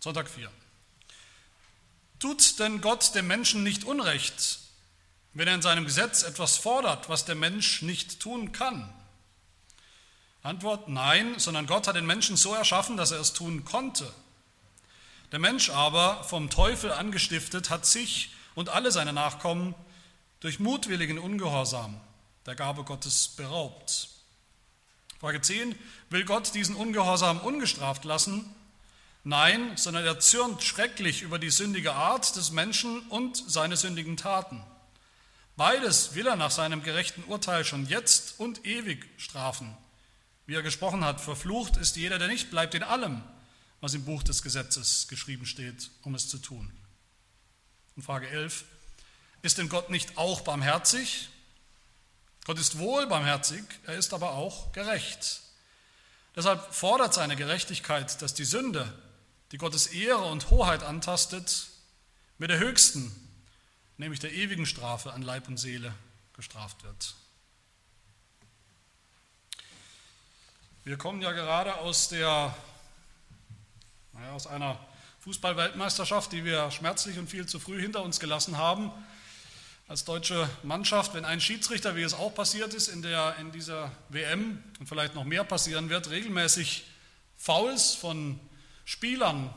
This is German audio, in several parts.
Sonntag 4. Tut denn Gott dem Menschen nicht Unrecht, wenn er in seinem Gesetz etwas fordert, was der Mensch nicht tun kann? Antwort, nein, sondern Gott hat den Menschen so erschaffen, dass er es tun konnte. Der Mensch aber, vom Teufel angestiftet, hat sich und alle seine Nachkommen durch mutwilligen Ungehorsam der Gabe Gottes beraubt. Frage 10. Will Gott diesen Ungehorsam ungestraft lassen? Nein, sondern er zürnt schrecklich über die sündige Art des Menschen und seine sündigen Taten. Beides will er nach seinem gerechten Urteil schon jetzt und ewig strafen. Wie er gesprochen hat, verflucht ist jeder, der nicht bleibt in allem, was im Buch des Gesetzes geschrieben steht, um es zu tun. Und Frage 11. Ist denn Gott nicht auch barmherzig? Gott ist wohl barmherzig, er ist aber auch gerecht. Deshalb fordert seine Gerechtigkeit, dass die Sünde, die Gottes Ehre und Hoheit antastet, mit der höchsten, nämlich der ewigen Strafe an Leib und Seele gestraft wird. Wir kommen ja gerade aus, der, naja, aus einer Fußballweltmeisterschaft, die wir schmerzlich und viel zu früh hinter uns gelassen haben als deutsche Mannschaft, wenn ein Schiedsrichter, wie es auch passiert ist in, der, in dieser WM und vielleicht noch mehr passieren wird, regelmäßig Fouls von Spielern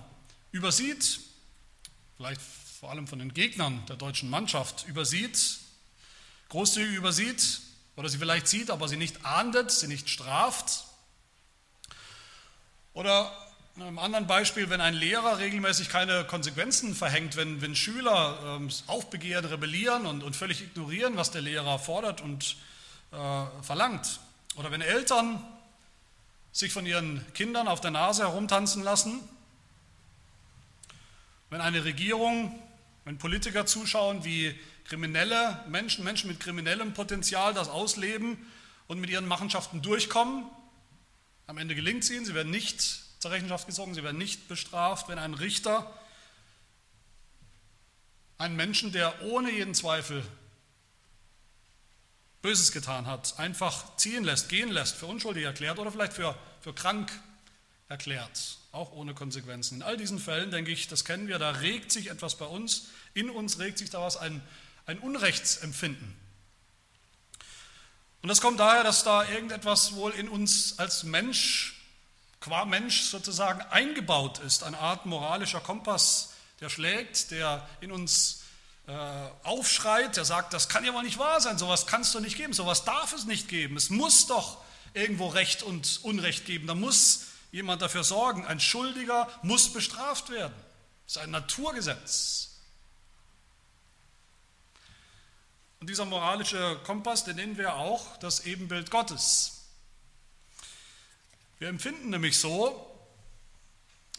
übersieht, vielleicht vor allem von den Gegnern der deutschen Mannschaft übersieht, großzügig übersieht oder sie vielleicht sieht, aber sie nicht ahndet, sie nicht straft. Oder in einem anderen Beispiel, wenn ein Lehrer regelmäßig keine Konsequenzen verhängt, wenn, wenn Schüler ähm, aufbegehren, rebellieren und, und völlig ignorieren, was der Lehrer fordert und äh, verlangt. Oder wenn Eltern sich von ihren Kindern auf der Nase herumtanzen lassen. Wenn eine Regierung, wenn Politiker zuschauen, wie kriminelle Menschen, Menschen mit kriminellem Potenzial das ausleben und mit ihren Machenschaften durchkommen. Am Ende gelingt es ihnen, sie werden nicht zur Rechenschaft gezogen, sie werden nicht bestraft, wenn ein Richter einen Menschen, der ohne jeden Zweifel Böses getan hat, einfach ziehen lässt, gehen lässt, für unschuldig erklärt oder vielleicht für, für krank erklärt, auch ohne Konsequenzen. In all diesen Fällen, denke ich, das kennen wir, da regt sich etwas bei uns, in uns regt sich da was, ein, ein Unrechtsempfinden. Und das kommt daher, dass da irgendetwas wohl in uns als Mensch qua Mensch sozusagen eingebaut ist, eine Art moralischer Kompass, der schlägt, der in uns aufschreit, der sagt, das kann ja wohl nicht wahr sein, sowas kannst du nicht geben, sowas darf es nicht geben, es muss doch irgendwo Recht und Unrecht geben, da muss jemand dafür sorgen, ein Schuldiger muss bestraft werden, das ist ein Naturgesetz. Und dieser moralische Kompass, den nennen wir auch das Ebenbild Gottes. Wir empfinden nämlich so,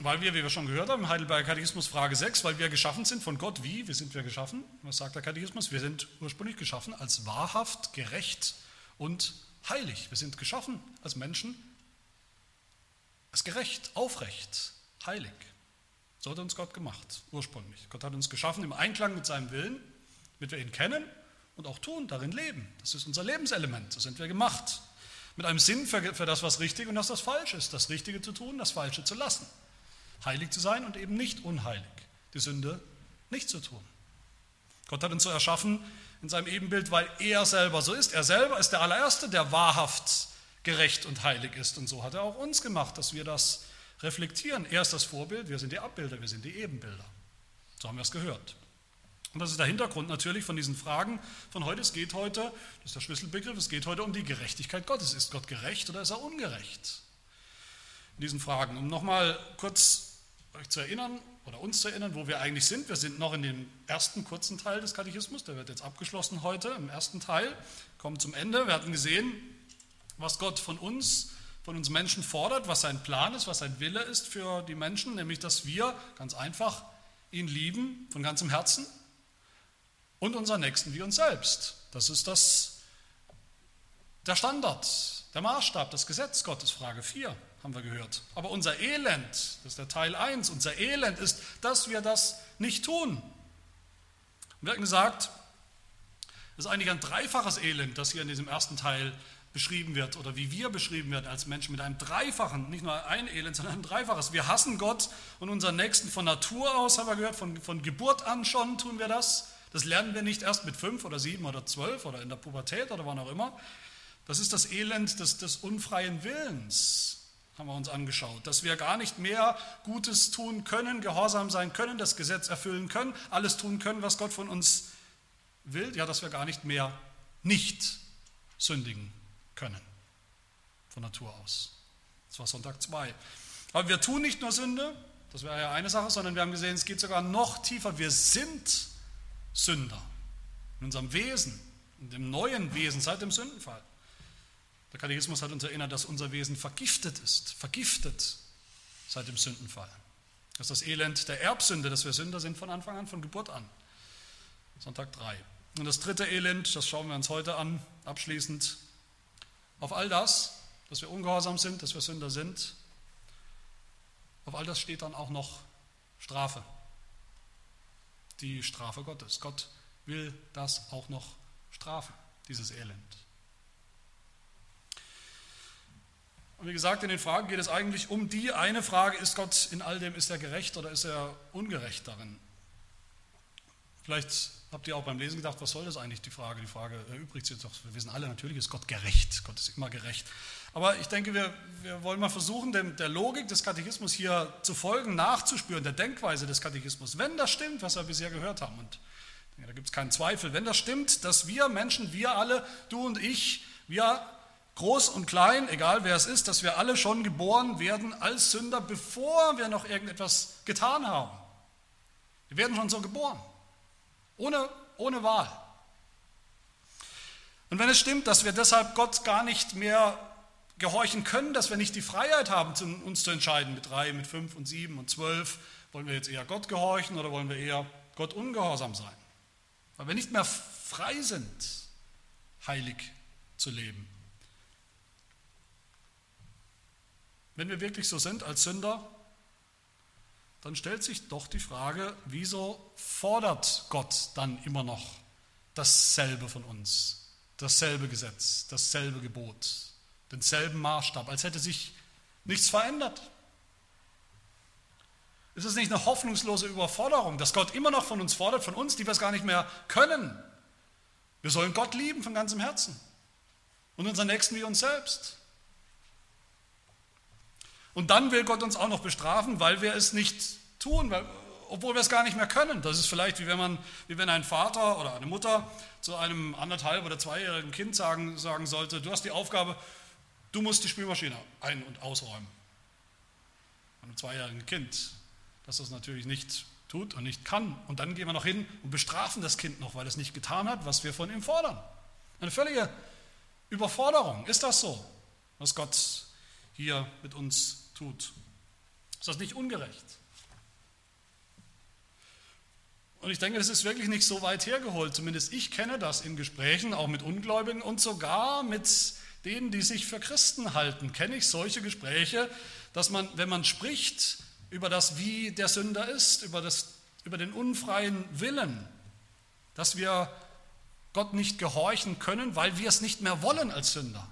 weil wir, wie wir schon gehört haben, Heidelberger Katechismus Frage 6, weil wir geschaffen sind von Gott. Wie? Wie sind wir geschaffen? Was sagt der Katechismus? Wir sind ursprünglich geschaffen als wahrhaft, gerecht und heilig. Wir sind geschaffen als Menschen als gerecht, aufrecht, heilig. So hat uns Gott gemacht, ursprünglich. Gott hat uns geschaffen im Einklang mit seinem Willen, damit wir ihn kennen und auch tun, darin leben. Das ist unser Lebenselement, so sind wir gemacht. Mit einem Sinn für, für das, was richtig und das, was falsch ist. Das Richtige zu tun, das Falsche zu lassen. Heilig zu sein und eben nicht unheilig. Die Sünde nicht zu tun. Gott hat uns so erschaffen in seinem Ebenbild, weil er selber so ist. Er selber ist der allererste, der wahrhaft gerecht und heilig ist. Und so hat er auch uns gemacht, dass wir das reflektieren. Er ist das Vorbild, wir sind die Abbilder, wir sind die Ebenbilder. So haben wir es gehört. Und das ist der Hintergrund natürlich von diesen Fragen von heute. Es geht heute, das ist der Schlüsselbegriff, es geht heute um die Gerechtigkeit Gottes. Ist Gott gerecht oder ist er ungerecht? In diesen Fragen. Um nochmal kurz euch zu erinnern oder uns zu erinnern, wo wir eigentlich sind. Wir sind noch in dem ersten kurzen Teil des Katechismus, der wird jetzt abgeschlossen heute im ersten Teil, kommen zum Ende. Wir hatten gesehen, was Gott von uns, von uns Menschen fordert, was sein Plan ist, was sein Wille ist für die Menschen, nämlich dass wir ganz einfach ihn lieben von ganzem Herzen, und unseren Nächsten wie uns selbst. Das ist das, der Standard, der Maßstab, das Gesetz Gottes, Frage 4 haben wir gehört. Aber unser Elend, das ist der Teil 1, unser Elend ist, dass wir das nicht tun. wir hatten gesagt, es ist eigentlich ein dreifaches Elend, das hier in diesem ersten Teil beschrieben wird oder wie wir beschrieben werden als Menschen mit einem dreifachen, nicht nur ein Elend, sondern ein dreifaches. Wir hassen Gott und unseren Nächsten von Natur aus, haben wir gehört, von, von Geburt an schon tun wir das. Das lernen wir nicht erst mit fünf oder sieben oder zwölf oder in der Pubertät oder wann auch immer. Das ist das Elend des, des unfreien Willens, haben wir uns angeschaut, dass wir gar nicht mehr Gutes tun können, gehorsam sein können, das Gesetz erfüllen können, alles tun können, was Gott von uns will, ja, dass wir gar nicht mehr nicht sündigen können, von Natur aus. Das war Sonntag 2. Aber wir tun nicht nur Sünde, das wäre ja eine Sache, sondern wir haben gesehen, es geht sogar noch tiefer. Wir sind Sünder in unserem Wesen, in dem neuen Wesen seit dem Sündenfall. Der Katechismus hat uns erinnert, dass unser Wesen vergiftet ist, vergiftet seit dem Sündenfall. Das ist das Elend der Erbsünde, dass wir Sünder sind von Anfang an, von Geburt an. Sonntag 3. Und das dritte Elend, das schauen wir uns heute an, abschließend. Auf all das, dass wir ungehorsam sind, dass wir Sünder sind, auf all das steht dann auch noch Strafe. Die Strafe Gottes. Gott will das auch noch strafen, dieses Elend. Und wie gesagt, in den Fragen geht es eigentlich um die eine Frage, ist Gott in all dem, ist er gerecht oder ist er ungerecht darin? Vielleicht habt ihr auch beim Lesen gedacht, was soll das eigentlich, die Frage? Die Frage erübrigt sich doch, wir wissen alle, natürlich ist Gott gerecht, Gott ist immer gerecht. Aber ich denke, wir, wir wollen mal versuchen, dem, der Logik des Katechismus hier zu folgen, nachzuspüren, der Denkweise des Katechismus. Wenn das stimmt, was wir bisher gehört haben, und da gibt es keinen Zweifel, wenn das stimmt, dass wir Menschen, wir alle, du und ich, wir groß und klein, egal wer es ist, dass wir alle schon geboren werden als Sünder, bevor wir noch irgendetwas getan haben. Wir werden schon so geboren. Ohne, ohne Wahl. Und wenn es stimmt, dass wir deshalb Gott gar nicht mehr gehorchen können, dass wir nicht die Freiheit haben, uns zu entscheiden mit drei, mit fünf und sieben und zwölf, wollen wir jetzt eher Gott gehorchen oder wollen wir eher Gott ungehorsam sein? Weil wir nicht mehr frei sind, heilig zu leben. Wenn wir wirklich so sind als Sünder, dann stellt sich doch die Frage, wieso fordert Gott dann immer noch dasselbe von uns, dasselbe Gesetz, dasselbe Gebot, denselben Maßstab, als hätte sich nichts verändert? Ist es nicht eine hoffnungslose Überforderung, dass Gott immer noch von uns fordert, von uns, die wir es gar nicht mehr können? Wir sollen Gott lieben von ganzem Herzen und unseren Nächsten wie uns selbst. Und dann will Gott uns auch noch bestrafen, weil wir es nicht tun, weil, obwohl wir es gar nicht mehr können. Das ist vielleicht wie wenn, man, wie wenn ein Vater oder eine Mutter zu einem anderthalb- oder zweijährigen Kind sagen, sagen sollte, du hast die Aufgabe, du musst die Spülmaschine ein- und ausräumen. Einem zweijährigen Kind, das das natürlich nicht tut und nicht kann. Und dann gehen wir noch hin und bestrafen das Kind noch, weil es nicht getan hat, was wir von ihm fordern. Eine völlige Überforderung. Ist das so, was Gott hier mit uns tut. Ist das nicht ungerecht? Und ich denke, das ist wirklich nicht so weit hergeholt. Zumindest ich kenne das in Gesprächen, auch mit Ungläubigen und sogar mit denen, die sich für Christen halten. Kenne ich solche Gespräche, dass man, wenn man spricht über das, wie der Sünder ist, über, das, über den unfreien Willen, dass wir Gott nicht gehorchen können, weil wir es nicht mehr wollen als Sünder.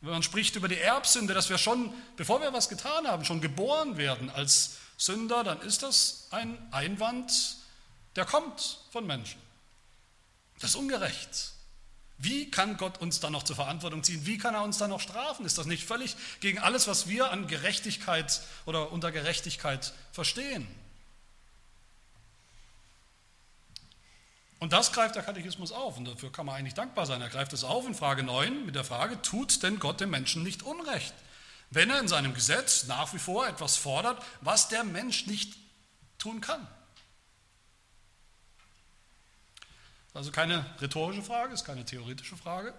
Wenn man spricht über die Erbsünde, dass wir schon, bevor wir was getan haben, schon geboren werden als Sünder, dann ist das ein Einwand, der kommt von Menschen. Das ist ungerecht. Wie kann Gott uns dann noch zur Verantwortung ziehen? Wie kann er uns dann noch strafen? Ist das nicht völlig gegen alles, was wir an Gerechtigkeit oder unter Gerechtigkeit verstehen? Und das greift der Katechismus auf und dafür kann man eigentlich dankbar sein. Er greift es auf in Frage 9 mit der Frage, tut denn Gott dem Menschen nicht Unrecht, wenn er in seinem Gesetz nach wie vor etwas fordert, was der Mensch nicht tun kann? Also keine rhetorische Frage, ist keine theoretische Frage.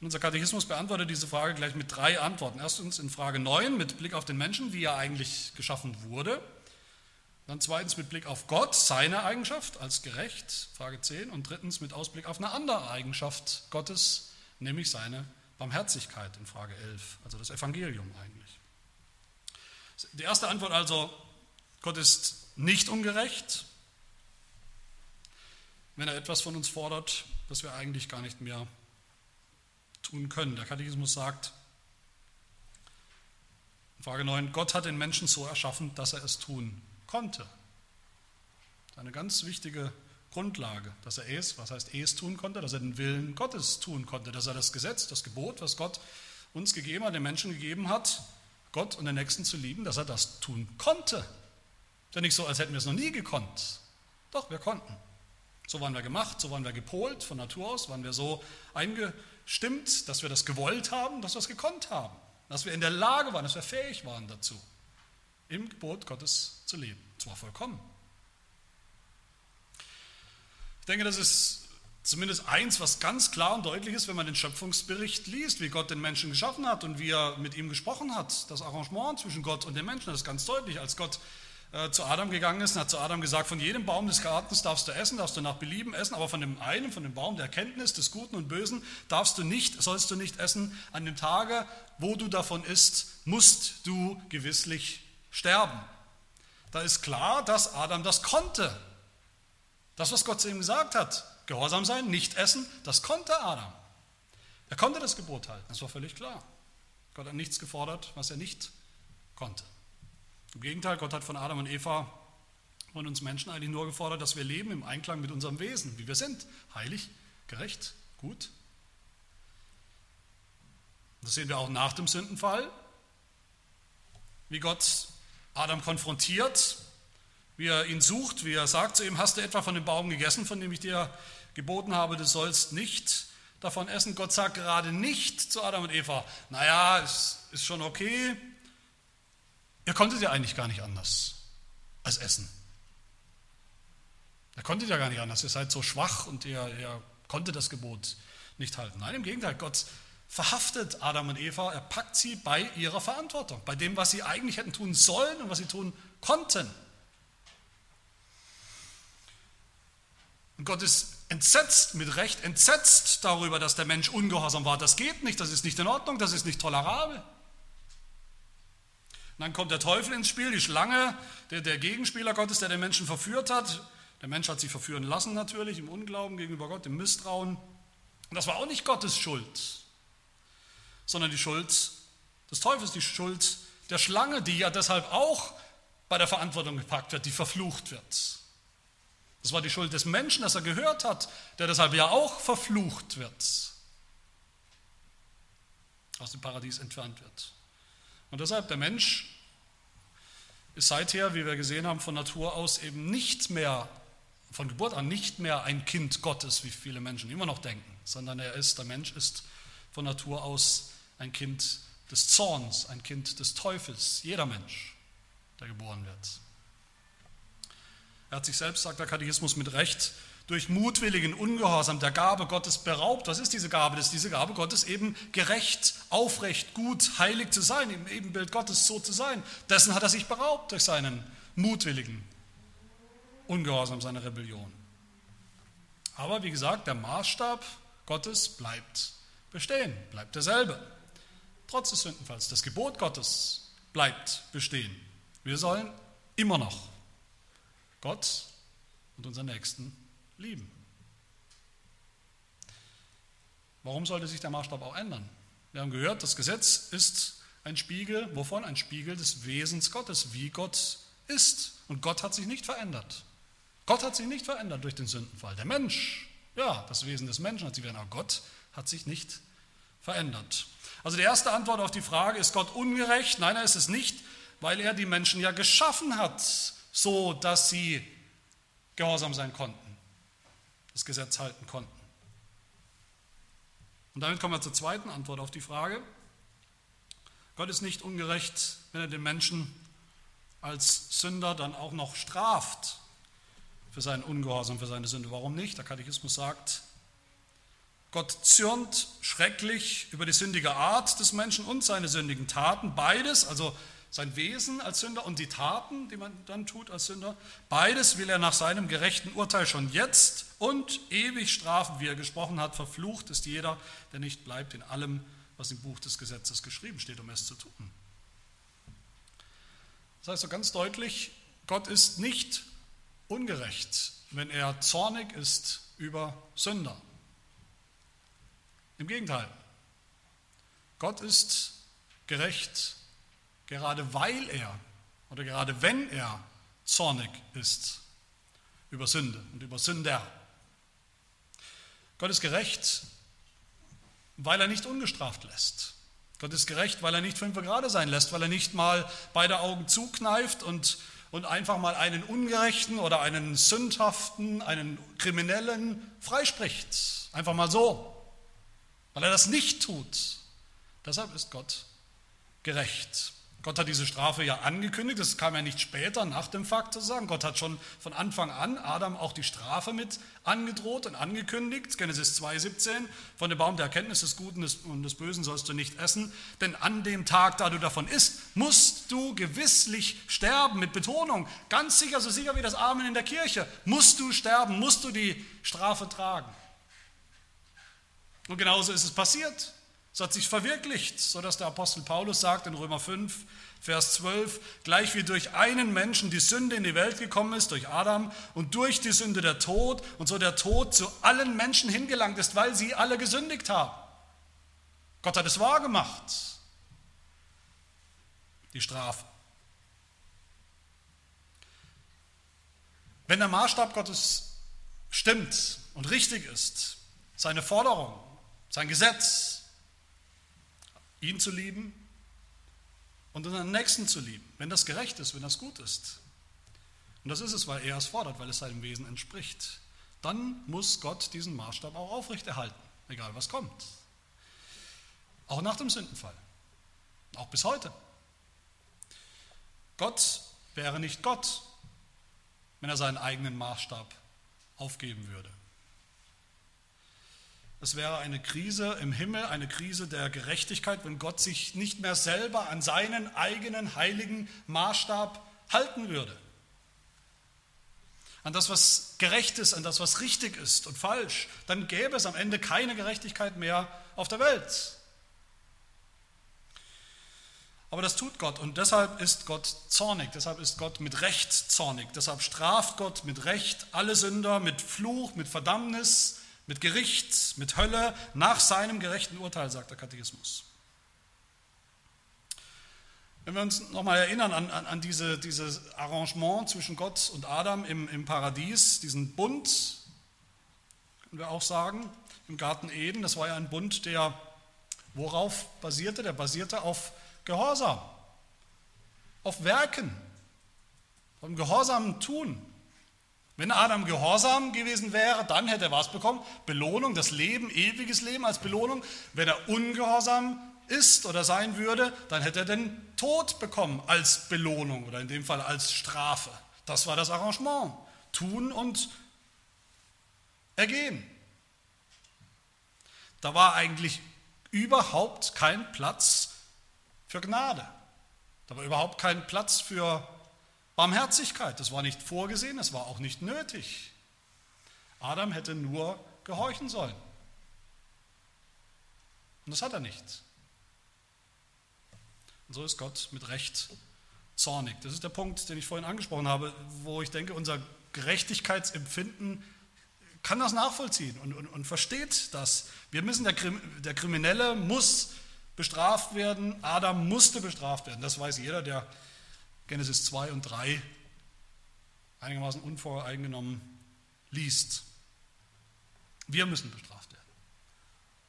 Und unser Katechismus beantwortet diese Frage gleich mit drei Antworten. Erstens in Frage 9 mit Blick auf den Menschen, wie er eigentlich geschaffen wurde. Dann zweitens mit Blick auf Gott, seine Eigenschaft als gerecht, Frage 10. Und drittens mit Ausblick auf eine andere Eigenschaft Gottes, nämlich seine Barmherzigkeit in Frage 11, also das Evangelium eigentlich. Die erste Antwort also, Gott ist nicht ungerecht, wenn er etwas von uns fordert, das wir eigentlich gar nicht mehr tun können. Der Katechismus sagt, Frage 9, Gott hat den Menschen so erschaffen, dass er es tun konnte. Eine ganz wichtige Grundlage, dass er es, was heißt es tun konnte, dass er den Willen Gottes tun konnte, dass er das Gesetz, das Gebot, was Gott uns gegeben hat, den Menschen gegeben hat, Gott und den Nächsten zu lieben, dass er das tun konnte. Ist ja nicht so, als hätten wir es noch nie gekonnt. Doch, wir konnten. So waren wir gemacht, so waren wir gepolt von Natur aus, waren wir so eingestimmt, dass wir das gewollt haben, dass wir es gekonnt haben, dass wir in der Lage waren, dass wir fähig waren dazu, im Gebot Gottes zu leben. Zwar vollkommen. Ich denke, das ist zumindest eins, was ganz klar und deutlich ist, wenn man den Schöpfungsbericht liest, wie Gott den Menschen geschaffen hat und wie er mit ihm gesprochen hat. Das Arrangement zwischen Gott und den Menschen, das ist ganz deutlich. Als Gott äh, zu Adam gegangen ist und hat zu Adam gesagt, von jedem Baum des Gartens darfst du essen, darfst du nach Belieben essen, aber von dem einen, von dem Baum der Erkenntnis des Guten und Bösen darfst du nicht, sollst du nicht essen. An dem Tage, wo du davon isst, musst du gewisslich sterben. Da ist klar, dass Adam das konnte. Das, was Gott zu ihm gesagt hat, Gehorsam sein, nicht essen, das konnte Adam. Er konnte das Gebot halten, das war völlig klar. Gott hat nichts gefordert, was er nicht konnte. Im Gegenteil, Gott hat von Adam und Eva, von uns Menschen eigentlich nur gefordert, dass wir leben im Einklang mit unserem Wesen, wie wir sind. Heilig, gerecht, gut. Das sehen wir auch nach dem Sündenfall, wie Gott Adam konfrontiert wie er ihn sucht, wie er sagt zu ihm, hast du etwa von dem Baum gegessen, von dem ich dir geboten habe, du sollst nicht davon essen. Gott sagt gerade nicht zu Adam und Eva, naja, es ist schon okay, ihr konntet ja eigentlich gar nicht anders als essen. Ihr konntet ja gar nicht anders, ihr seid so schwach und ihr, ihr konntet das Gebot nicht halten. Nein, im Gegenteil, Gott verhaftet Adam und Eva, er packt sie bei ihrer Verantwortung, bei dem, was sie eigentlich hätten tun sollen und was sie tun konnten. Und Gott ist entsetzt, mit Recht entsetzt darüber, dass der Mensch ungehorsam war. Das geht nicht, das ist nicht in Ordnung, das ist nicht tolerabel. Und dann kommt der Teufel ins Spiel, die Schlange, der, der Gegenspieler Gottes, der den Menschen verführt hat. Der Mensch hat sich verführen lassen natürlich, im Unglauben gegenüber Gott, im Misstrauen. Und das war auch nicht Gottes Schuld, sondern die Schuld des Teufels, die Schuld der Schlange, die ja deshalb auch bei der Verantwortung gepackt wird, die verflucht wird. Das war die Schuld des Menschen, dass er gehört hat, der deshalb ja auch verflucht wird, aus dem Paradies entfernt wird. Und deshalb der Mensch ist seither, wie wir gesehen haben, von Natur aus eben nicht mehr, von Geburt an nicht mehr ein Kind Gottes, wie viele Menschen immer noch denken, sondern er ist, der Mensch ist von Natur aus ein Kind des Zorns, ein Kind des Teufels, jeder Mensch, der geboren wird. Er hat sich selbst, sagt der Katechismus mit Recht, durch mutwilligen Ungehorsam der Gabe Gottes beraubt. Was ist diese Gabe? Das ist diese Gabe Gottes eben gerecht, aufrecht, gut, heilig zu sein, im Ebenbild Gottes so zu sein. Dessen hat er sich beraubt durch seinen mutwilligen Ungehorsam, seine Rebellion. Aber wie gesagt, der Maßstab Gottes bleibt bestehen, bleibt derselbe. Trotz des Sündenfalls. Das Gebot Gottes bleibt bestehen. Wir sollen immer noch Gott und unseren Nächsten lieben. Warum sollte sich der Maßstab auch ändern? Wir haben gehört, das Gesetz ist ein Spiegel, wovon? Ein Spiegel des Wesens Gottes, wie Gott ist. Und Gott hat sich nicht verändert. Gott hat sich nicht verändert durch den Sündenfall. Der Mensch, ja, das Wesen des Menschen hat sich verändert, aber Gott hat sich nicht verändert. Also die erste Antwort auf die Frage, ist Gott ungerecht? Nein, er ist es nicht, weil er die Menschen ja geschaffen hat so dass sie gehorsam sein konnten, das Gesetz halten konnten. Und damit kommen wir zur zweiten Antwort auf die Frage. Gott ist nicht ungerecht, wenn er den Menschen als Sünder dann auch noch straft für seinen Ungehorsam, für seine Sünde. Warum nicht? Der Katechismus sagt, Gott zürnt schrecklich über die sündige Art des Menschen und seine sündigen Taten. Beides, also sein Wesen als Sünder und die Taten, die man dann tut als Sünder, beides will er nach seinem gerechten Urteil schon jetzt und ewig strafen, wie er gesprochen hat. Verflucht ist jeder, der nicht bleibt in allem, was im Buch des Gesetzes geschrieben steht, um es zu tun. Das heißt so ganz deutlich, Gott ist nicht ungerecht, wenn er zornig ist über Sünder. Im Gegenteil, Gott ist gerecht, gerade weil er oder gerade wenn er zornig ist über Sünde und über Sünder. Gott ist gerecht, weil er nicht ungestraft lässt. Gott ist gerecht, weil er nicht fünf gerade sein lässt, weil er nicht mal beide Augen zukneift und, und einfach mal einen Ungerechten oder einen Sündhaften, einen Kriminellen freispricht. Einfach mal so. Weil er das nicht tut. Deshalb ist Gott gerecht. Gott hat diese Strafe ja angekündigt, das kam ja nicht später nach dem Fakt sozusagen. Gott hat schon von Anfang an Adam auch die Strafe mit angedroht und angekündigt. Genesis 2,17, von dem Baum der Erkenntnis des Guten und des Bösen sollst du nicht essen, denn an dem Tag, da du davon isst, musst du gewisslich sterben, mit Betonung, ganz sicher, so sicher wie das Amen in der Kirche, musst du sterben, musst du die Strafe tragen. Und genauso ist es passiert. Es hat sich verwirklicht, sodass der Apostel Paulus sagt in Römer 5, Vers 12, gleich wie durch einen Menschen die Sünde in die Welt gekommen ist, durch Adam, und durch die Sünde der Tod, und so der Tod zu allen Menschen hingelangt ist, weil sie alle gesündigt haben. Gott hat es wahr gemacht, die Strafe. Wenn der Maßstab Gottes stimmt und richtig ist, seine Forderung, sein Gesetz, ihn zu lieben und unseren Nächsten zu lieben, wenn das gerecht ist, wenn das gut ist. Und das ist es, weil er es fordert, weil es seinem Wesen entspricht. Dann muss Gott diesen Maßstab auch aufrechterhalten, egal was kommt. Auch nach dem Sündenfall. Auch bis heute. Gott wäre nicht Gott, wenn er seinen eigenen Maßstab aufgeben würde. Es wäre eine Krise im Himmel, eine Krise der Gerechtigkeit, wenn Gott sich nicht mehr selber an seinen eigenen heiligen Maßstab halten würde. An das, was gerecht ist, an das, was richtig ist und falsch. Dann gäbe es am Ende keine Gerechtigkeit mehr auf der Welt. Aber das tut Gott und deshalb ist Gott zornig, deshalb ist Gott mit Recht zornig, deshalb straft Gott mit Recht alle Sünder mit Fluch, mit Verdammnis, mit Gericht, mit Hölle, nach seinem gerechten Urteil, sagt der Katechismus. Wenn wir uns nochmal erinnern an, an, an diese, dieses Arrangement zwischen Gott und Adam im, im Paradies, diesen Bund, können wir auch sagen, im Garten Eden, das war ja ein Bund, der worauf basierte? Der basierte auf Gehorsam, auf Werken, auf gehorsamen Tun. Wenn Adam gehorsam gewesen wäre, dann hätte er was bekommen? Belohnung, das Leben, ewiges Leben als Belohnung. Wenn er ungehorsam ist oder sein würde, dann hätte er den Tod bekommen als Belohnung oder in dem Fall als Strafe. Das war das Arrangement. Tun und ergehen. Da war eigentlich überhaupt kein Platz für Gnade. Da war überhaupt kein Platz für Barmherzigkeit, das war nicht vorgesehen, das war auch nicht nötig. Adam hätte nur gehorchen sollen. Und das hat er nicht. Und so ist Gott mit Recht zornig. Das ist der Punkt, den ich vorhin angesprochen habe, wo ich denke, unser Gerechtigkeitsempfinden kann das nachvollziehen und, und, und versteht das. Wir müssen, der, der Kriminelle muss bestraft werden, Adam musste bestraft werden. Das weiß jeder, der Genesis 2 und 3 einigermaßen unvoreingenommen liest. Wir müssen bestraft werden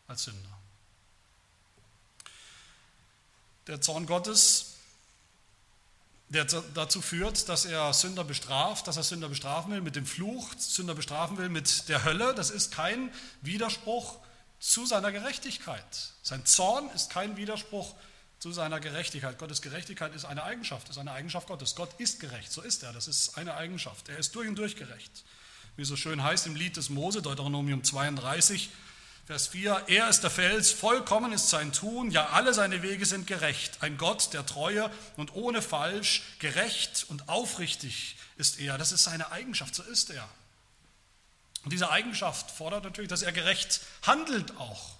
als Sünder. Der Zorn Gottes, der dazu führt, dass er Sünder bestraft, dass er Sünder bestrafen will mit dem Fluch, Sünder bestrafen will mit der Hölle, das ist kein Widerspruch zu seiner Gerechtigkeit. Sein Zorn ist kein Widerspruch zu seiner Gerechtigkeit. Gottes Gerechtigkeit ist eine Eigenschaft, ist eine Eigenschaft Gottes. Gott ist gerecht, so ist er, das ist eine Eigenschaft. Er ist durch und durch gerecht. Wie so schön heißt im Lied des Mose, Deuteronomium 32, Vers 4, er ist der Fels, vollkommen ist sein Tun, ja alle seine Wege sind gerecht. Ein Gott der Treue und ohne Falsch, gerecht und aufrichtig ist er. Das ist seine Eigenschaft, so ist er. Und diese Eigenschaft fordert natürlich, dass er gerecht handelt auch.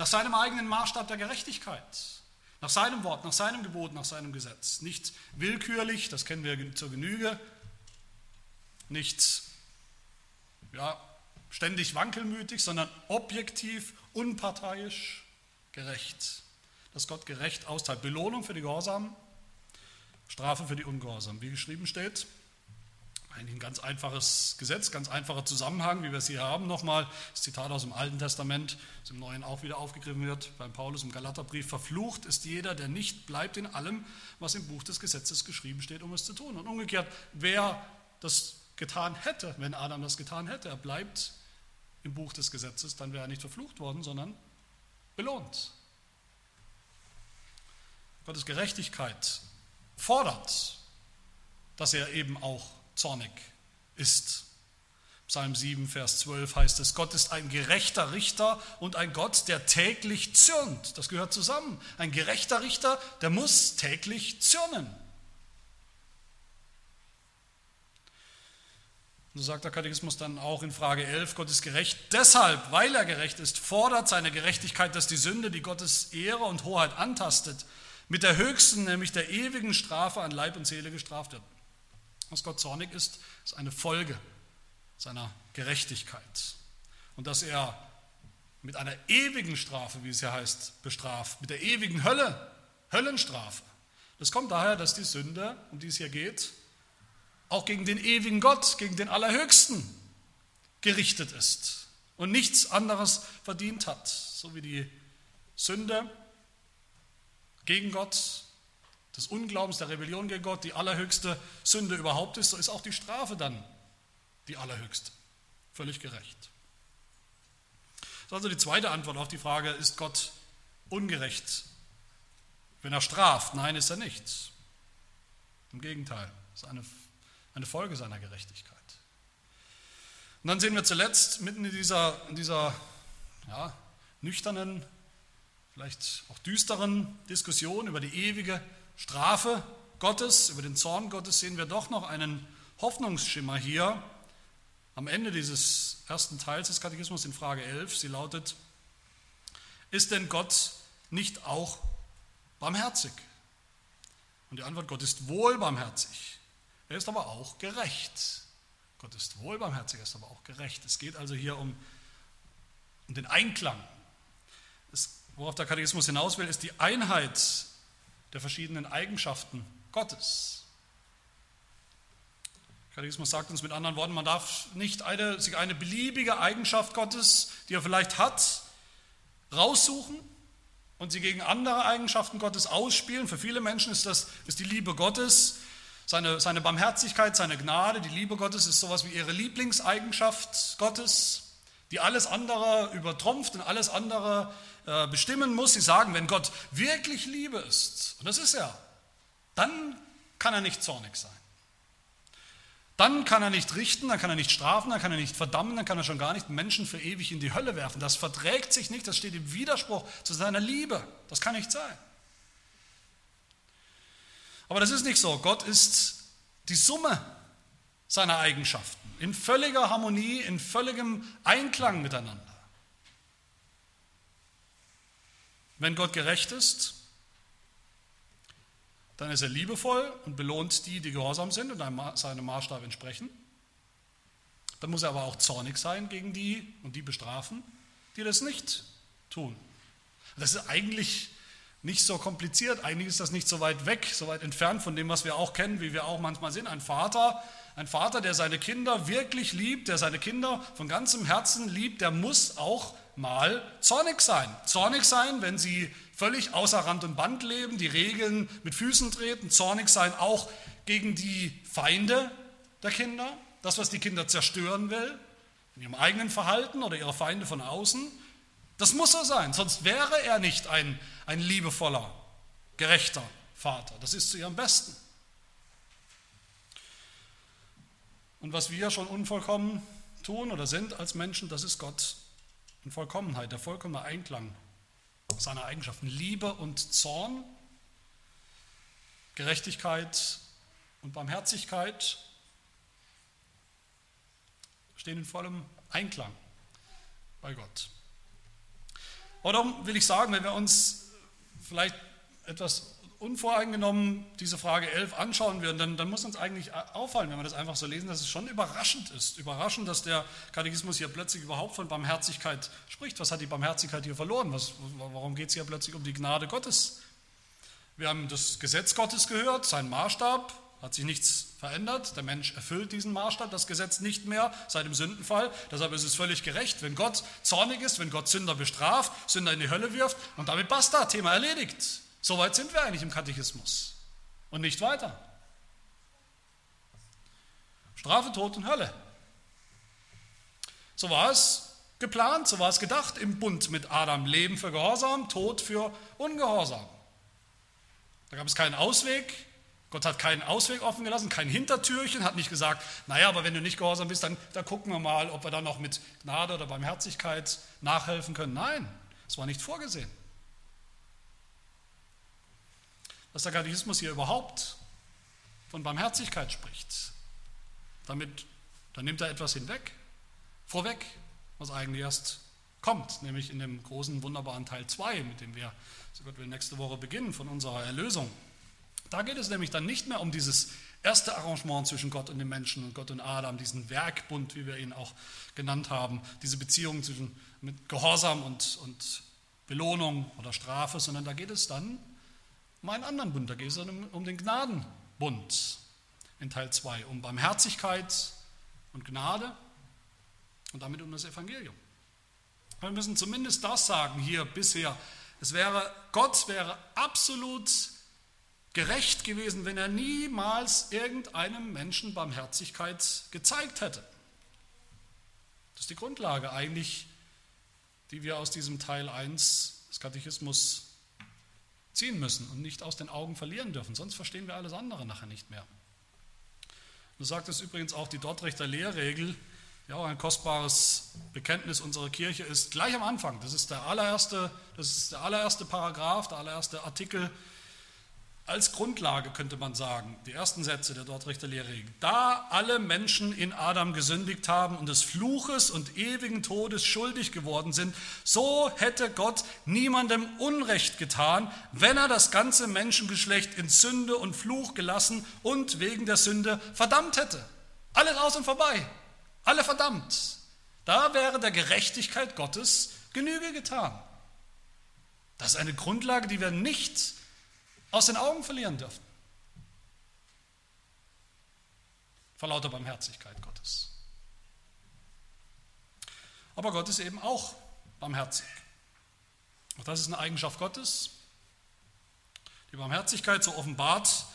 Nach seinem eigenen Maßstab der Gerechtigkeit. Nach seinem Wort, nach seinem Gebot, nach seinem Gesetz. Nicht willkürlich, das kennen wir zur Genüge. Nicht ja, ständig wankelmütig, sondern objektiv, unparteiisch. gerecht. Dass Gott gerecht austeilt. Belohnung für die Gehorsamen, Strafe für die Ungehorsamen. Wie geschrieben steht, ein ganz einfaches Gesetz, ganz einfacher Zusammenhang, wie wir es hier haben. Nochmal das Zitat aus dem Alten Testament, das im Neuen auch wieder aufgegriffen wird, beim Paulus im Galaterbrief. Verflucht ist jeder, der nicht bleibt in allem, was im Buch des Gesetzes geschrieben steht, um es zu tun. Und umgekehrt, wer das getan hätte, wenn Adam das getan hätte, er bleibt im Buch des Gesetzes, dann wäre er nicht verflucht worden, sondern belohnt. Gottes Gerechtigkeit fordert, dass er eben auch zornig ist. Psalm 7, Vers 12 heißt es, Gott ist ein gerechter Richter und ein Gott, der täglich zürnt. Das gehört zusammen. Ein gerechter Richter, der muss täglich zürnen. So sagt der Katechismus dann auch in Frage 11, Gott ist gerecht. Deshalb, weil er gerecht ist, fordert seine Gerechtigkeit, dass die Sünde, die Gottes Ehre und Hoheit antastet, mit der höchsten, nämlich der ewigen Strafe an Leib und Seele gestraft wird. Dass Gott zornig ist, ist eine Folge seiner Gerechtigkeit. Und dass er mit einer ewigen Strafe, wie es ja heißt, bestraft, mit der ewigen Hölle, Höllenstrafe. Das kommt daher, dass die Sünde, um die es hier geht, auch gegen den ewigen Gott, gegen den Allerhöchsten gerichtet ist und nichts anderes verdient hat. So wie die Sünde gegen Gott des Unglaubens, der Rebellion gegen Gott die allerhöchste Sünde überhaupt ist, so ist auch die Strafe dann die allerhöchste. Völlig gerecht. Das ist also die zweite Antwort auf die Frage, ist Gott ungerecht, wenn er straft? Nein, ist er nicht. Im Gegenteil, ist eine, eine Folge seiner Gerechtigkeit. Und dann sehen wir zuletzt mitten in dieser, in dieser ja, nüchternen, vielleicht auch düsteren Diskussion über die ewige Strafe Gottes, über den Zorn Gottes sehen wir doch noch einen Hoffnungsschimmer hier am Ende dieses ersten Teils des Katechismus in Frage 11. Sie lautet, ist denn Gott nicht auch barmherzig? Und die Antwort, Gott ist wohl barmherzig. Er ist aber auch gerecht. Gott ist wohl barmherzig, er ist aber auch gerecht. Es geht also hier um, um den Einklang. Es, worauf der Katechismus hinaus will, ist die Einheit der verschiedenen Eigenschaften Gottes. Katechismus sagt uns mit anderen Worten, man darf nicht eine, sich eine beliebige Eigenschaft Gottes, die er vielleicht hat, raussuchen und sie gegen andere Eigenschaften Gottes ausspielen. Für viele Menschen ist das ist die Liebe Gottes, seine, seine Barmherzigkeit, seine Gnade, die Liebe Gottes ist sowas wie ihre Lieblingseigenschaft Gottes, die alles andere übertrumpft und alles andere äh, bestimmen muss. Sie sagen, wenn Gott wirklich Liebe ist, und das ist er, dann kann er nicht zornig sein. Dann kann er nicht richten, dann kann er nicht strafen, dann kann er nicht verdammen, dann kann er schon gar nicht Menschen für ewig in die Hölle werfen. Das verträgt sich nicht, das steht im Widerspruch zu seiner Liebe. Das kann nicht sein. Aber das ist nicht so. Gott ist die Summe seiner Eigenschaften in völliger Harmonie, in völligem Einklang miteinander. Wenn Gott gerecht ist, dann ist er liebevoll und belohnt die, die gehorsam sind und seinem Maßstab entsprechen. Dann muss er aber auch zornig sein gegen die und die bestrafen, die das nicht tun. Das ist eigentlich nicht so kompliziert, eigentlich ist das nicht so weit weg, so weit entfernt von dem, was wir auch kennen, wie wir auch manchmal sind. Ein Vater, ein Vater, der seine Kinder wirklich liebt, der seine Kinder von ganzem Herzen liebt, der muss auch mal zornig sein. Zornig sein, wenn sie völlig außer Rand und Band leben, die Regeln mit Füßen treten. Zornig sein auch gegen die Feinde der Kinder, das, was die Kinder zerstören will, in ihrem eigenen Verhalten oder ihre Feinde von außen. Das muss er sein, sonst wäre er nicht ein, ein liebevoller, gerechter Vater. Das ist zu ihrem Besten. Und was wir schon unvollkommen tun oder sind als Menschen, das ist Gott in Vollkommenheit, der vollkommene Einklang seiner Eigenschaften. Liebe und Zorn, Gerechtigkeit und Barmherzigkeit stehen in vollem Einklang bei Gott. Und darum will ich sagen, wenn wir uns vielleicht etwas unvoreingenommen diese Frage 11 anschauen würden, dann, dann muss uns eigentlich auffallen, wenn wir das einfach so lesen, dass es schon überraschend ist. Überraschend, dass der Katechismus hier plötzlich überhaupt von Barmherzigkeit spricht. Was hat die Barmherzigkeit hier verloren? Was, warum geht es hier plötzlich um die Gnade Gottes? Wir haben das Gesetz Gottes gehört, sein Maßstab, hat sich nichts verändert. Der Mensch erfüllt diesen Maßstab, das Gesetz nicht mehr seit dem Sündenfall. Deshalb ist es völlig gerecht, wenn Gott zornig ist, wenn Gott Sünder bestraft, Sünder in die Hölle wirft und damit basta, Thema erledigt. Soweit sind wir eigentlich im Katechismus und nicht weiter. Strafe, Tod und Hölle. So war es geplant, so war es gedacht im Bund mit Adam. Leben für Gehorsam, Tod für Ungehorsam. Da gab es keinen Ausweg. Gott hat keinen Ausweg offen gelassen, kein Hintertürchen, hat nicht gesagt, naja, aber wenn du nicht gehorsam bist, dann, dann gucken wir mal, ob wir dann noch mit Gnade oder Barmherzigkeit nachhelfen können. Nein, es war nicht vorgesehen. Dass der Katechismus hier überhaupt von Barmherzigkeit spricht. Damit, dann nimmt er etwas hinweg, vorweg, was eigentlich erst kommt, nämlich in dem großen, wunderbaren Teil 2, mit dem wir, so Gott will, nächste Woche beginnen von unserer Erlösung. Da geht es nämlich dann nicht mehr um dieses erste Arrangement zwischen Gott und dem Menschen und Gott und Adam, diesen Werkbund, wie wir ihn auch genannt haben, diese Beziehung zwischen mit Gehorsam und, und Belohnung oder Strafe, sondern da geht es dann um einen anderen Bund. Da geht es um, den Gnadenbund in Teil 2, um Barmherzigkeit und Gnade und damit um das Evangelium. Wir müssen zumindest das sagen hier bisher. Es wäre, Gott wäre absolut gerecht gewesen, wenn er niemals irgendeinem Menschen Barmherzigkeit gezeigt hätte. Das ist die Grundlage eigentlich, die wir aus diesem Teil 1 des Katechismus ziehen müssen und nicht aus den Augen verlieren dürfen, sonst verstehen wir alles andere nachher nicht mehr. So sagt es übrigens auch die Dortrechter Lehrregel, ja auch ein kostbares Bekenntnis unserer Kirche ist, gleich am Anfang, das ist der allererste, das ist der allererste Paragraph, der allererste Artikel als Grundlage könnte man sagen, die ersten Sätze der Dortrechter Lehrregel. Da alle Menschen in Adam gesündigt haben und des Fluches und ewigen Todes schuldig geworden sind, so hätte Gott niemandem Unrecht getan, wenn er das ganze Menschengeschlecht in Sünde und Fluch gelassen und wegen der Sünde verdammt hätte. Alles aus und vorbei, alle verdammt. Da wäre der Gerechtigkeit Gottes Genüge getan. Das ist eine Grundlage, die wir nicht aus den Augen verlieren dürfen. Vor lauter Barmherzigkeit Gottes. Aber Gott ist eben auch barmherzig. Auch das ist eine Eigenschaft Gottes. Die Barmherzigkeit, so offenbart,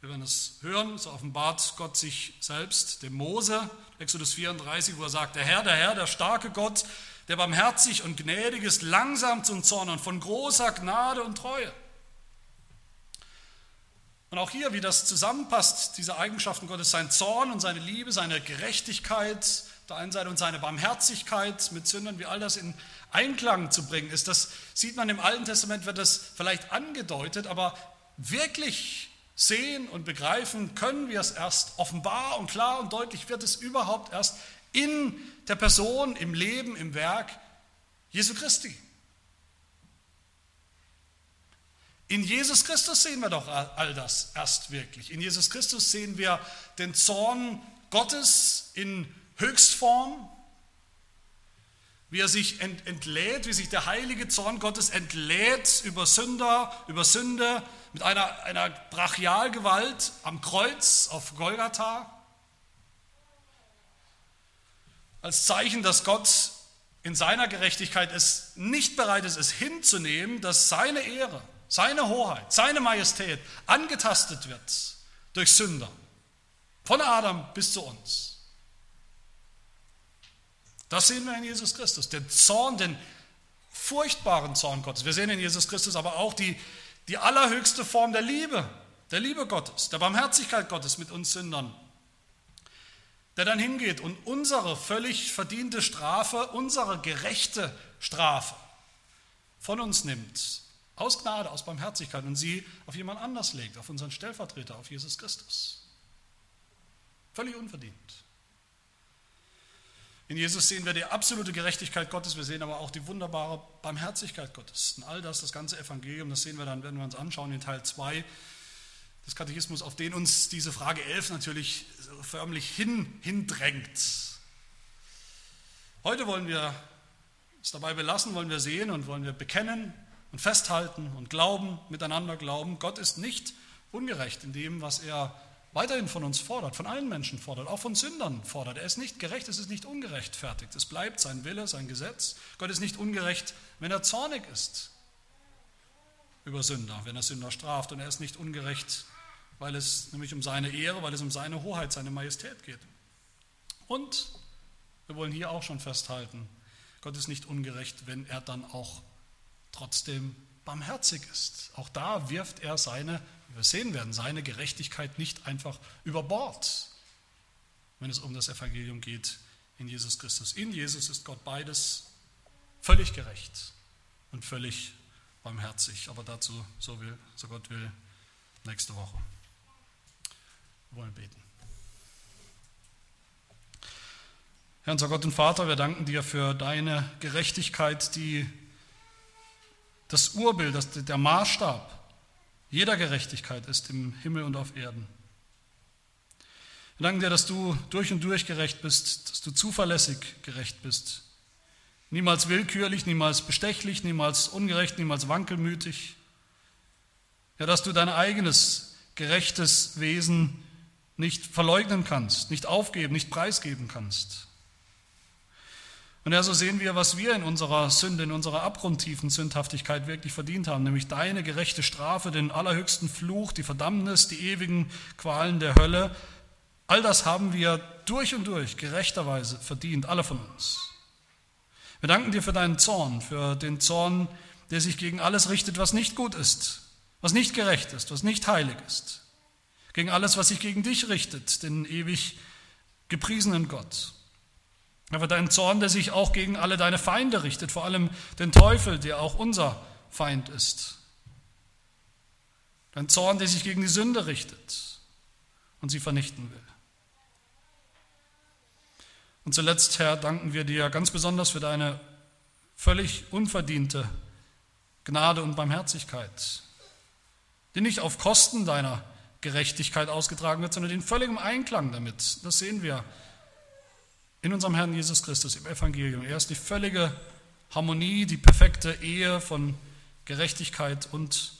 wir werden es hören, so offenbart Gott sich selbst dem Mose, Exodus 34, wo er sagt, der Herr, der Herr, der starke Gott, der barmherzig und gnädig ist, langsam zum Zorn und von großer Gnade und Treue. Und auch hier, wie das zusammenpasst, diese Eigenschaften Gottes, sein Zorn und seine Liebe, seine Gerechtigkeit der einen Seite und seine Barmherzigkeit mit Sündern, wie all das in Einklang zu bringen ist, das sieht man im Alten Testament, wird das vielleicht angedeutet, aber wirklich sehen und begreifen können wir es erst offenbar und klar und deutlich wird es überhaupt erst in der Person, im Leben, im Werk Jesu Christi. In Jesus Christus sehen wir doch all das erst wirklich. In Jesus Christus sehen wir den Zorn Gottes in Höchstform, wie er sich entlädt, wie sich der heilige Zorn Gottes entlädt über Sünder, über Sünde mit einer, einer Brachialgewalt am Kreuz auf Golgatha. Als Zeichen, dass Gott in seiner Gerechtigkeit es nicht bereit ist, es hinzunehmen, dass seine Ehre, seine Hoheit, seine Majestät angetastet wird durch Sünder. Von Adam bis zu uns. Das sehen wir in Jesus Christus. Den Zorn, den furchtbaren Zorn Gottes. Wir sehen in Jesus Christus aber auch die, die allerhöchste Form der Liebe, der Liebe Gottes, der Barmherzigkeit Gottes mit uns Sündern. Der dann hingeht und unsere völlig verdiente Strafe, unsere gerechte Strafe von uns nimmt aus Gnade, aus Barmherzigkeit und sie auf jemand anders legt, auf unseren Stellvertreter, auf Jesus Christus. Völlig unverdient. In Jesus sehen wir die absolute Gerechtigkeit Gottes, wir sehen aber auch die wunderbare Barmherzigkeit Gottes. Und all das, das ganze Evangelium, das sehen wir dann, wenn wir uns anschauen in Teil 2 des Katechismus, auf den uns diese Frage 11 natürlich förmlich hin, hindrängt. Heute wollen wir es dabei belassen, wollen wir sehen und wollen wir bekennen und festhalten und glauben, miteinander glauben. Gott ist nicht ungerecht in dem, was er weiterhin von uns fordert, von allen Menschen fordert, auch von Sündern fordert. Er ist nicht gerecht, es ist nicht ungerechtfertigt. Es bleibt sein Wille, sein Gesetz. Gott ist nicht ungerecht, wenn er zornig ist über Sünder, wenn er Sünder straft. Und er ist nicht ungerecht, weil es nämlich um seine Ehre, weil es um seine Hoheit, seine Majestät geht. Und wir wollen hier auch schon festhalten, Gott ist nicht ungerecht, wenn er dann auch trotzdem barmherzig ist. Auch da wirft er seine wir sehen werden, seine Gerechtigkeit nicht einfach über Bord, wenn es um das Evangelium geht in Jesus Christus. In Jesus ist Gott beides völlig gerecht und völlig barmherzig. Aber dazu, so, will, so Gott will, nächste Woche. Wir wollen beten. Herr unser Gott und Vater, wir danken dir für deine Gerechtigkeit, die das Urbild, das, der Maßstab jeder Gerechtigkeit ist im Himmel und auf Erden. Wir danken dir, dass du durch und durch gerecht bist, dass du zuverlässig gerecht bist. Niemals willkürlich, niemals bestechlich, niemals ungerecht, niemals wankelmütig. Ja, dass du dein eigenes gerechtes Wesen nicht verleugnen kannst, nicht aufgeben, nicht preisgeben kannst. Und ja, so sehen wir, was wir in unserer Sünde, in unserer abgrundtiefen Sündhaftigkeit wirklich verdient haben, nämlich deine gerechte Strafe, den allerhöchsten Fluch, die Verdammnis, die ewigen Qualen der Hölle. All das haben wir durch und durch gerechterweise verdient, alle von uns. Wir danken dir für deinen Zorn, für den Zorn, der sich gegen alles richtet, was nicht gut ist, was nicht gerecht ist, was nicht heilig ist. Gegen alles, was sich gegen dich richtet, den ewig gepriesenen Gott. Aber dein Zorn, der sich auch gegen alle deine Feinde richtet, vor allem den Teufel, der auch unser Feind ist. Dein Zorn, der sich gegen die Sünde richtet und sie vernichten will. Und zuletzt, Herr, danken wir dir ganz besonders für deine völlig unverdiente Gnade und Barmherzigkeit, die nicht auf Kosten deiner Gerechtigkeit ausgetragen wird, sondern in völligem Einklang damit. Das sehen wir in unserem Herrn Jesus Christus im Evangelium. Er ist die völlige Harmonie, die perfekte Ehe von Gerechtigkeit und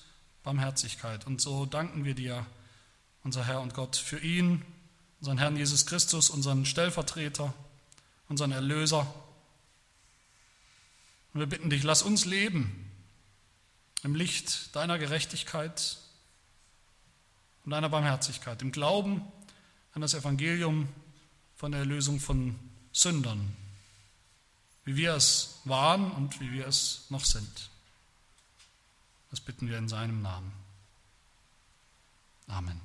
Barmherzigkeit. Und so danken wir dir, unser Herr und Gott, für ihn, unseren Herrn Jesus Christus, unseren Stellvertreter, unseren Erlöser. Und wir bitten dich, lass uns leben im Licht deiner Gerechtigkeit und deiner Barmherzigkeit, im Glauben an das Evangelium von der Erlösung von Sündern, wie wir es waren und wie wir es noch sind. Das bitten wir in seinem Namen. Amen.